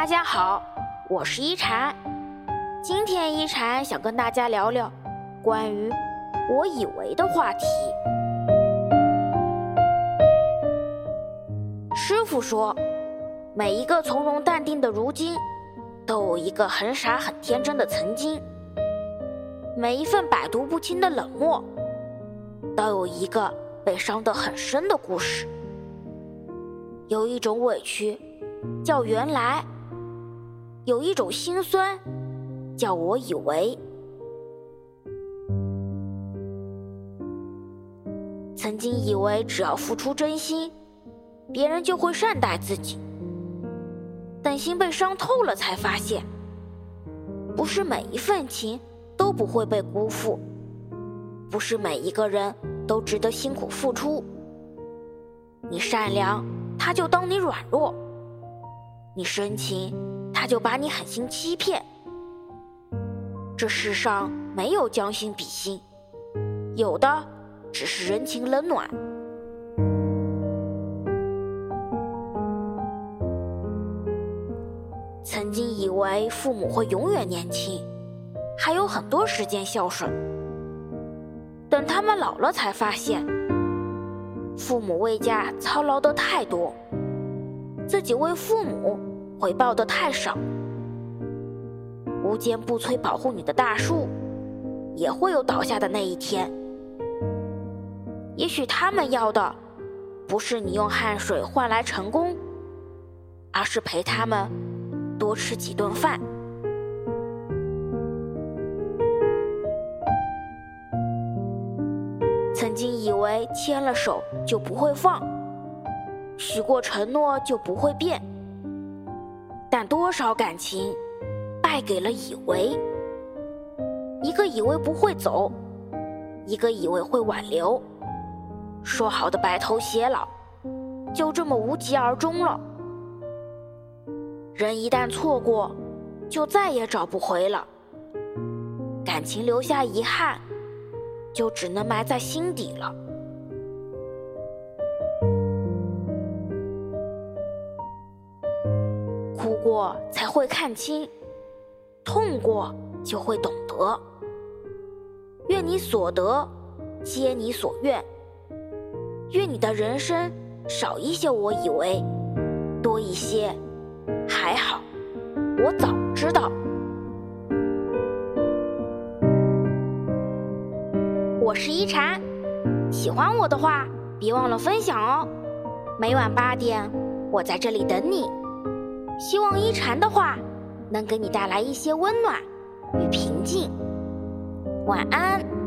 大家好，我是一禅。今天一禅想跟大家聊聊关于我以为的话题。师傅说，每一个从容淡定的如今，都有一个很傻很天真的曾经；每一份百毒不侵的冷漠，都有一个被伤得很深的故事。有一种委屈，叫原来；有一种心酸，叫我以为。曾经以为只要付出真心，别人就会善待自己。等心被伤透了，才发现，不是每一份情都不会被辜负，不是每一个人都值得辛苦付出。你善良。他就当你软弱，你深情，就把你狠心欺骗。这世上没有将心比心，有的只是人情冷暖。曾经以为父母会永远年轻，还有很多时间孝顺，等他们老了才发现。父母为家操劳的太多，自己为父母回报的太少。无坚不摧保护你的大树，也会有倒下的那一天。也许他们要的，不是你用汗水换来成功，而是陪他们多吃几顿饭。曾经以为牵了手就不会放，许过承诺就不会变，但多少感情败给了以为。一个以为不会走，一个以为会挽留，说好的白头偕老，就这么无疾而终了。人一旦错过，就再也找不回了。感情留下遗憾。就只能埋在心底了。过才会看清，痛过就会懂得。愿你所得，皆你所愿。愿你的人生少一些我以为，多一些还好，我早知道。我是一禅，喜欢我的话，别忘了分享哦。每晚八点，我在这里等你。希望一禅的话能给你带来一些温暖与平静。晚安。